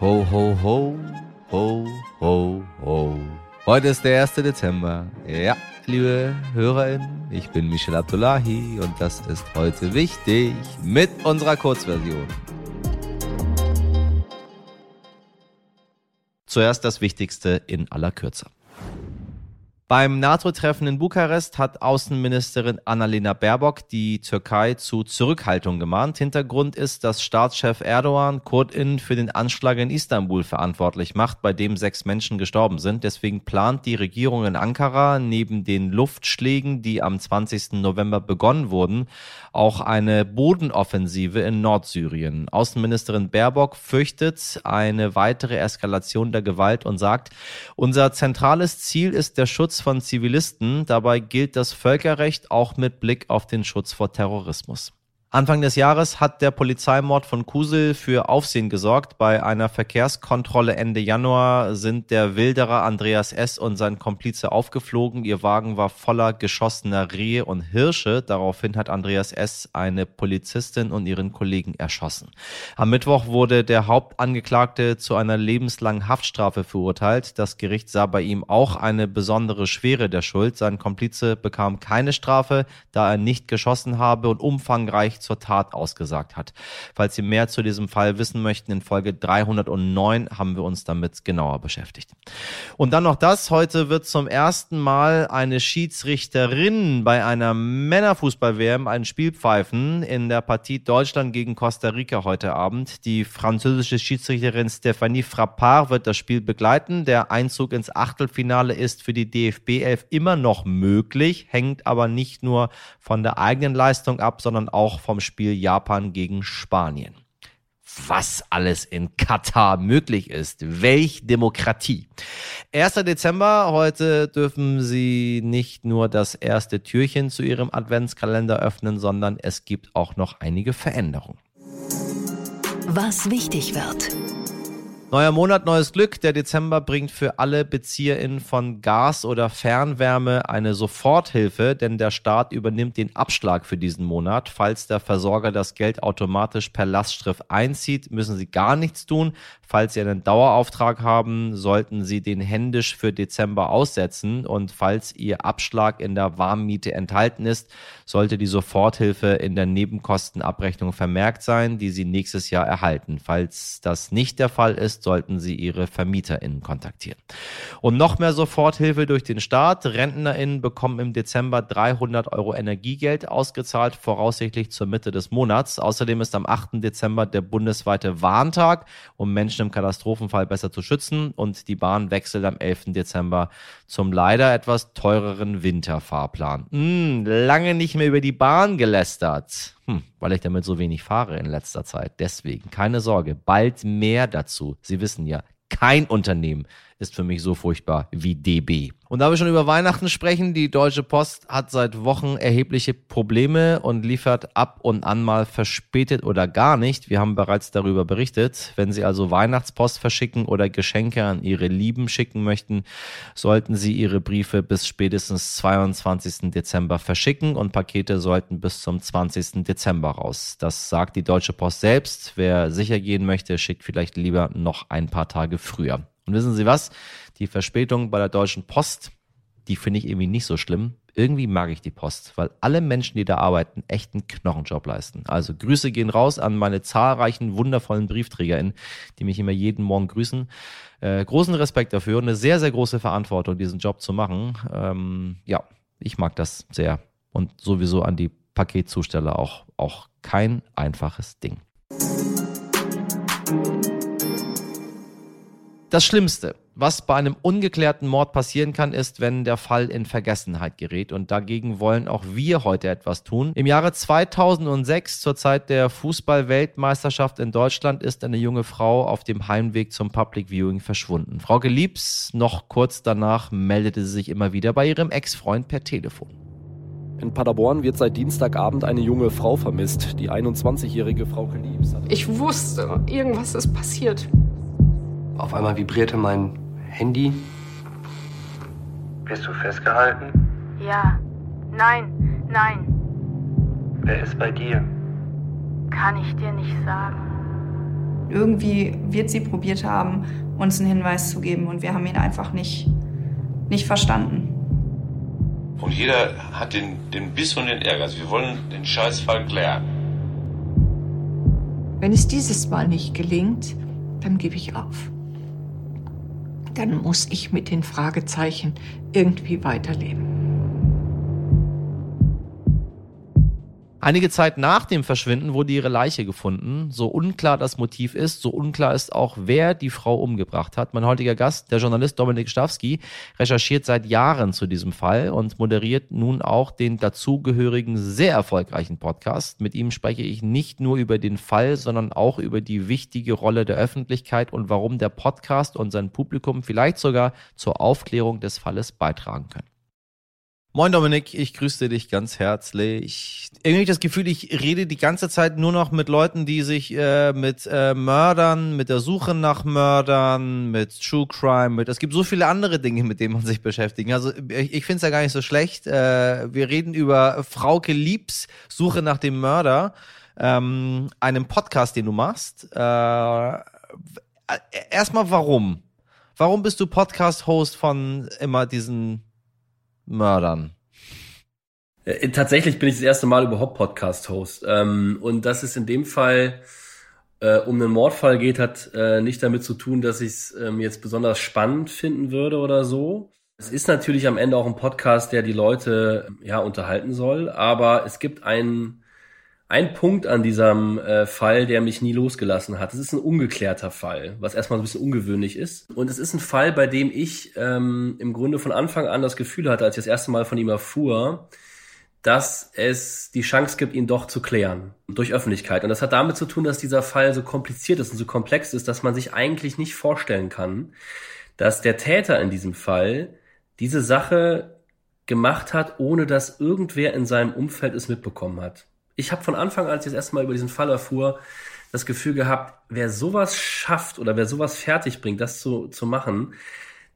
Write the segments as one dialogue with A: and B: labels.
A: Ho, ho, ho, ho, ho, ho. Heute ist der 1. Dezember. Ja, liebe HörerInnen, ich bin Michel Abdullahi und das ist heute wichtig mit unserer Kurzversion. Zuerst das Wichtigste in aller Kürze. Beim NATO-Treffen in Bukarest hat Außenministerin Annalena Baerbock die Türkei zu Zurückhaltung gemahnt. Hintergrund ist, dass Staatschef Erdogan KurdInnen für den Anschlag in Istanbul verantwortlich macht, bei dem sechs Menschen gestorben sind. Deswegen plant die Regierung in Ankara neben den Luftschlägen, die am 20. November begonnen wurden, auch eine Bodenoffensive in Nordsyrien. Außenministerin Baerbock fürchtet eine weitere Eskalation der Gewalt und sagt, unser zentrales Ziel ist der Schutz von Zivilisten. Dabei gilt das Völkerrecht auch mit Blick auf den Schutz vor Terrorismus. Anfang des Jahres hat der Polizeimord von Kusel für Aufsehen gesorgt. Bei einer Verkehrskontrolle Ende Januar sind der Wilderer Andreas S. und sein Komplize aufgeflogen. Ihr Wagen war voller geschossener Rehe und Hirsche. Daraufhin hat Andreas S. eine Polizistin und ihren Kollegen erschossen. Am Mittwoch wurde der Hauptangeklagte zu einer lebenslangen Haftstrafe verurteilt. Das Gericht sah bei ihm auch eine besondere Schwere der Schuld. Sein Komplize bekam keine Strafe, da er nicht geschossen habe und umfangreich zur Tat ausgesagt hat. Falls Sie mehr zu diesem Fall wissen möchten, in Folge 309 haben wir uns damit genauer beschäftigt. Und dann noch das, heute wird zum ersten Mal eine Schiedsrichterin bei einer Männerfußball-WM ein Spiel pfeifen in der Partie Deutschland gegen Costa Rica heute Abend. Die französische Schiedsrichterin Stephanie Frappard wird das Spiel begleiten. Der Einzug ins Achtelfinale ist für die DFB 11 immer noch möglich, hängt aber nicht nur von der eigenen Leistung ab, sondern auch vom Spiel Japan gegen Spanien. Was alles in Katar möglich ist. Welch Demokratie. 1. Dezember, heute dürfen Sie nicht nur das erste Türchen zu Ihrem Adventskalender öffnen, sondern es gibt auch noch einige Veränderungen.
B: Was wichtig wird.
A: Neuer Monat, neues Glück. Der Dezember bringt für alle BezieherInnen von Gas oder Fernwärme eine Soforthilfe, denn der Staat übernimmt den Abschlag für diesen Monat. Falls der Versorger das Geld automatisch per Lastschrift einzieht, müssen Sie gar nichts tun. Falls Sie einen Dauerauftrag haben, sollten Sie den händisch für Dezember aussetzen. Und falls Ihr Abschlag in der Warmmiete enthalten ist, sollte die Soforthilfe in der Nebenkostenabrechnung vermerkt sein, die Sie nächstes Jahr erhalten. Falls das nicht der Fall ist, sollten Sie Ihre VermieterInnen kontaktieren. Und noch mehr Soforthilfe durch den Staat. RentnerInnen bekommen im Dezember 300 Euro Energiegeld ausgezahlt, voraussichtlich zur Mitte des Monats. Außerdem ist am 8. Dezember der bundesweite Warntag, um Menschen im Katastrophenfall besser zu schützen. Und die Bahn wechselt am 11. Dezember zum leider etwas teureren Winterfahrplan. Hm, lange nicht mehr über die Bahn gelästert. Hm, weil ich damit so wenig fahre in letzter Zeit. Deswegen, keine Sorge, bald mehr dazu. Sie wissen ja, kein Unternehmen ist für mich so furchtbar wie DB. Und da wir schon über Weihnachten sprechen, die Deutsche Post hat seit Wochen erhebliche Probleme und liefert ab und an mal verspätet oder gar nicht. Wir haben bereits darüber berichtet. Wenn Sie also Weihnachtspost verschicken oder Geschenke an Ihre Lieben schicken möchten, sollten Sie Ihre Briefe bis spätestens 22. Dezember verschicken und Pakete sollten bis zum 20. Dezember raus. Das sagt die Deutsche Post selbst. Wer sicher gehen möchte, schickt vielleicht lieber noch ein paar Tage früher. Und wissen Sie was? Die Verspätung bei der Deutschen Post, die finde ich irgendwie nicht so schlimm. Irgendwie mag ich die Post, weil alle Menschen, die da arbeiten, echt einen Knochenjob leisten. Also Grüße gehen raus an meine zahlreichen wundervollen BriefträgerInnen, die mich immer jeden Morgen grüßen. Äh, großen Respekt dafür und eine sehr, sehr große Verantwortung, diesen Job zu machen. Ähm, ja, ich mag das sehr. Und sowieso an die Paketzusteller auch, auch kein einfaches Ding. Das Schlimmste, was bei einem ungeklärten Mord passieren kann, ist, wenn der Fall in Vergessenheit gerät. Und dagegen wollen auch wir heute etwas tun. Im Jahre 2006, zur Zeit der Fußball-Weltmeisterschaft in Deutschland, ist eine junge Frau auf dem Heimweg zum Public Viewing verschwunden. Frau Geliebs, noch kurz danach, meldete sie sich immer wieder bei ihrem Ex-Freund per Telefon.
C: In Paderborn wird seit Dienstagabend eine junge Frau vermisst, die 21-jährige Frau Geliebs.
D: Ich wusste, irgendwas ist passiert.
E: Auf einmal vibrierte mein Handy.
F: Bist du festgehalten?
G: Ja. Nein, nein.
F: Wer ist bei dir?
G: Kann ich dir nicht sagen.
F: Irgendwie wird sie probiert haben, uns einen Hinweis zu geben und wir haben ihn einfach nicht, nicht verstanden.
H: Und jeder hat den, den Biss und den Ärger. Also wir wollen den Scheißfall klären.
I: Wenn es dieses Mal nicht gelingt, dann gebe ich auf. Dann muss ich mit den Fragezeichen irgendwie weiterleben.
A: Einige Zeit nach dem Verschwinden wurde ihre Leiche gefunden. So unklar das Motiv ist, so unklar ist auch, wer die Frau umgebracht hat. Mein heutiger Gast, der Journalist Dominik Stawski, recherchiert seit Jahren zu diesem Fall und moderiert nun auch den dazugehörigen sehr erfolgreichen Podcast. Mit ihm spreche ich nicht nur über den Fall, sondern auch über die wichtige Rolle der Öffentlichkeit und warum der Podcast und sein Publikum vielleicht sogar zur Aufklärung des Falles beitragen können. Moin Dominik, ich grüße dich ganz herzlich. Irgendwie das Gefühl, ich rede die ganze Zeit nur noch mit Leuten, die sich äh, mit äh, Mördern, mit der Suche nach Mördern, mit True Crime, mit es gibt so viele andere Dinge, mit denen man sich beschäftigt. Also ich, ich finde es ja gar nicht so schlecht. Äh, wir reden über Frauke Liebs Suche nach dem Mörder, ähm, einem Podcast, den du machst. Äh, erstmal warum? Warum bist du Podcast-Host von immer diesen Mördern?
C: Äh, tatsächlich bin ich das erste Mal überhaupt Podcast-Host. Ähm, und dass es in dem Fall äh, um einen Mordfall geht, hat äh, nicht damit zu tun, dass ich es ähm, jetzt besonders spannend finden würde oder so. Es ist natürlich am Ende auch ein Podcast, der die Leute ja unterhalten soll, aber es gibt einen ein Punkt an diesem äh, Fall, der mich nie losgelassen hat. Es ist ein ungeklärter Fall, was erstmal ein bisschen ungewöhnlich ist. Und es ist ein Fall, bei dem ich ähm, im Grunde von Anfang an das Gefühl hatte, als ich das erste Mal von ihm erfuhr, dass es die Chance gibt, ihn doch zu klären durch Öffentlichkeit. Und das hat damit zu tun, dass dieser Fall so kompliziert ist und so komplex ist, dass man sich eigentlich nicht vorstellen kann, dass der Täter in diesem Fall diese Sache gemacht hat, ohne dass irgendwer in seinem Umfeld es mitbekommen hat ich habe von Anfang an, als ich das erste Mal über diesen Fall erfuhr, das Gefühl gehabt, wer sowas schafft oder wer sowas fertig bringt, das zu, zu machen,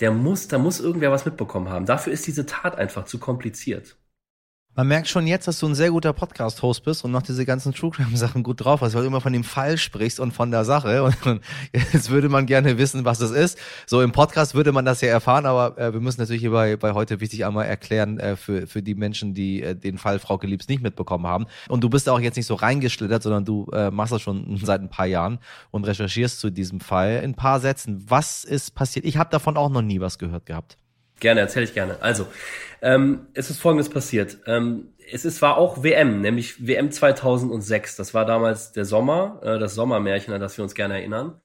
C: der muss, da muss irgendwer was mitbekommen haben. Dafür ist diese Tat einfach zu kompliziert.
A: Man merkt schon jetzt, dass du ein sehr guter Podcast-Host bist und noch diese ganzen True Crime-Sachen gut drauf hast, weil du immer von dem Fall sprichst und von der Sache. Und jetzt würde man gerne wissen, was das ist. So im Podcast würde man das ja erfahren, aber äh, wir müssen natürlich hier bei, bei heute wichtig einmal erklären äh, für, für die Menschen, die äh, den Fall Frau Geliebs nicht mitbekommen haben. Und du bist auch jetzt nicht so reingeschlittert, sondern du äh, machst das schon seit ein paar Jahren und recherchierst zu diesem Fall. In ein paar Sätzen, was ist passiert? Ich habe davon auch noch nie was gehört gehabt.
C: Gerne, erzähle ich gerne. Also, ähm, es ist Folgendes passiert. Ähm, es ist, war auch WM, nämlich WM 2006. Das war damals der Sommer, äh, das Sommermärchen, an das wir uns gerne erinnern.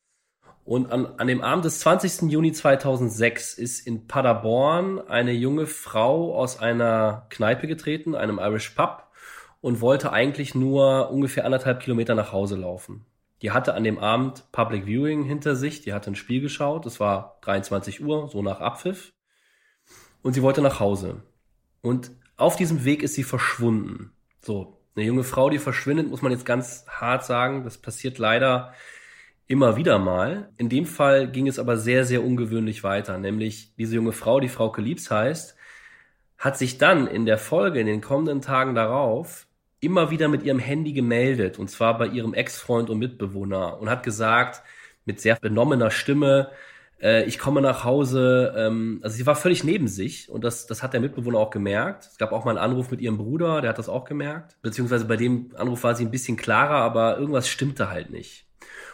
C: Und an, an dem Abend des 20. Juni 2006 ist in Paderborn eine junge Frau aus einer Kneipe getreten, einem Irish Pub, und wollte eigentlich nur ungefähr anderthalb Kilometer nach Hause laufen. Die hatte an dem Abend Public Viewing hinter sich, die hatte ein Spiel geschaut, es war 23 Uhr, so nach Abpfiff und sie wollte nach Hause. Und auf diesem Weg ist sie verschwunden. So, eine junge Frau, die verschwindet, muss man jetzt ganz hart sagen, das passiert leider immer wieder mal. In dem Fall ging es aber sehr, sehr ungewöhnlich weiter, nämlich diese junge Frau, die Frau Liebs heißt, hat sich dann in der Folge, in den kommenden Tagen darauf, immer wieder mit ihrem Handy gemeldet, und zwar bei ihrem Ex-Freund und Mitbewohner, und hat gesagt, mit sehr benommener Stimme, äh, ich komme nach Hause, ähm, also sie war völlig neben sich und das, das hat der Mitbewohner auch gemerkt. Es gab auch mal einen Anruf mit ihrem Bruder, der hat das auch gemerkt. Beziehungsweise bei dem Anruf war sie ein bisschen klarer, aber irgendwas stimmte halt nicht.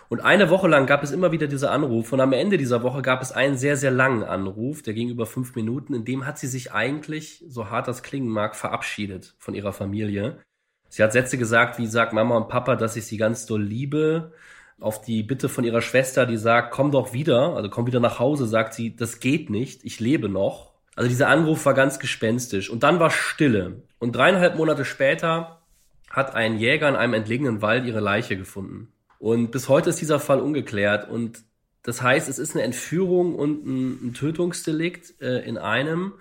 C: Und eine Woche lang gab es immer wieder diese Anrufe und am Ende dieser Woche gab es einen sehr, sehr langen Anruf, der ging über fünf Minuten, in dem hat sie sich eigentlich, so hart das klingen mag, verabschiedet von ihrer Familie. Sie hat Sätze gesagt, wie sagt Mama und Papa, dass ich sie ganz doll liebe, auf die Bitte von ihrer Schwester, die sagt, komm doch wieder, also komm wieder nach Hause, sagt sie, das geht nicht, ich lebe noch. Also dieser Anruf war ganz gespenstisch. Und dann war Stille. Und dreieinhalb Monate später hat ein Jäger in einem entlegenen Wald ihre Leiche gefunden. Und bis heute ist dieser Fall ungeklärt. Und das heißt, es ist eine Entführung und ein, ein Tötungsdelikt äh, in einem.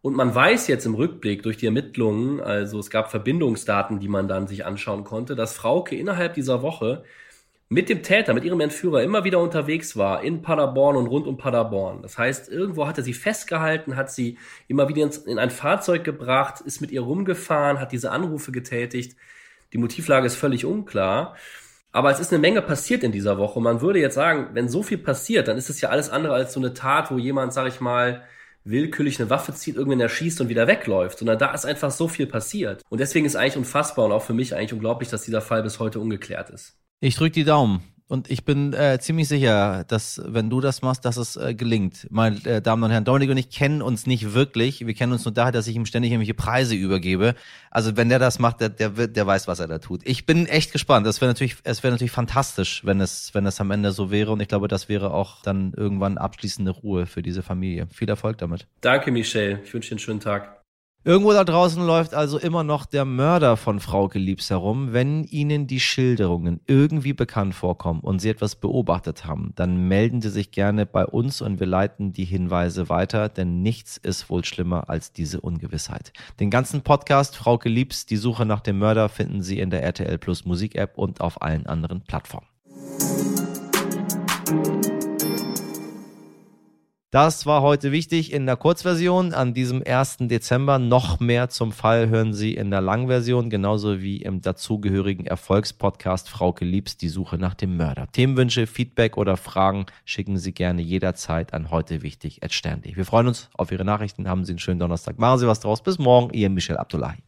C: Und man weiß jetzt im Rückblick durch die Ermittlungen, also es gab Verbindungsdaten, die man dann sich anschauen konnte, dass Frauke innerhalb dieser Woche mit dem Täter, mit ihrem Entführer immer wieder unterwegs war in Paderborn und rund um Paderborn. Das heißt, irgendwo hat er sie festgehalten, hat sie immer wieder in ein Fahrzeug gebracht, ist mit ihr rumgefahren, hat diese Anrufe getätigt. Die Motivlage ist völlig unklar. Aber es ist eine Menge passiert in dieser Woche. Man würde jetzt sagen, wenn so viel passiert, dann ist es ja alles andere als so eine Tat, wo jemand, sag ich mal, willkürlich eine Waffe zieht, irgendwann erschießt und wieder wegläuft, sondern da ist einfach so viel passiert. Und deswegen ist eigentlich unfassbar und auch für mich eigentlich unglaublich, dass dieser Fall bis heute ungeklärt ist.
A: Ich drücke die Daumen. Und ich bin äh, ziemlich sicher, dass wenn du das machst, dass es äh, gelingt. Meine äh, Damen und Herren, Dominik und ich kennen uns nicht wirklich. Wir kennen uns nur daher, dass ich ihm ständig irgendwelche Preise übergebe. Also wenn der das macht, der, der, der weiß, was er da tut. Ich bin echt gespannt. Das wäre natürlich, es wäre natürlich fantastisch, wenn es, wenn es am Ende so wäre. Und ich glaube, das wäre auch dann irgendwann abschließende Ruhe für diese Familie. Viel Erfolg damit.
C: Danke, Michelle. Ich wünsche dir einen schönen Tag.
A: Irgendwo da draußen läuft also immer noch der Mörder von Frau Geliebs herum. Wenn Ihnen die Schilderungen irgendwie bekannt vorkommen und Sie etwas beobachtet haben, dann melden Sie sich gerne bei uns und wir leiten die Hinweise weiter, denn nichts ist wohl schlimmer als diese Ungewissheit. Den ganzen Podcast Frau Geliebs, die Suche nach dem Mörder, finden Sie in der RTL Plus Musik App und auf allen anderen Plattformen. Das war heute wichtig in der Kurzversion an diesem 1. Dezember. Noch mehr zum Fall hören Sie in der Langversion, genauso wie im dazugehörigen Erfolgspodcast Frauke Liebs, die Suche nach dem Mörder. Themenwünsche, Feedback oder Fragen schicken Sie gerne jederzeit an heute wichtig Wir freuen uns auf Ihre Nachrichten. Haben Sie einen schönen Donnerstag. Machen Sie was draus. Bis morgen. Ihr Michel Abdullahi.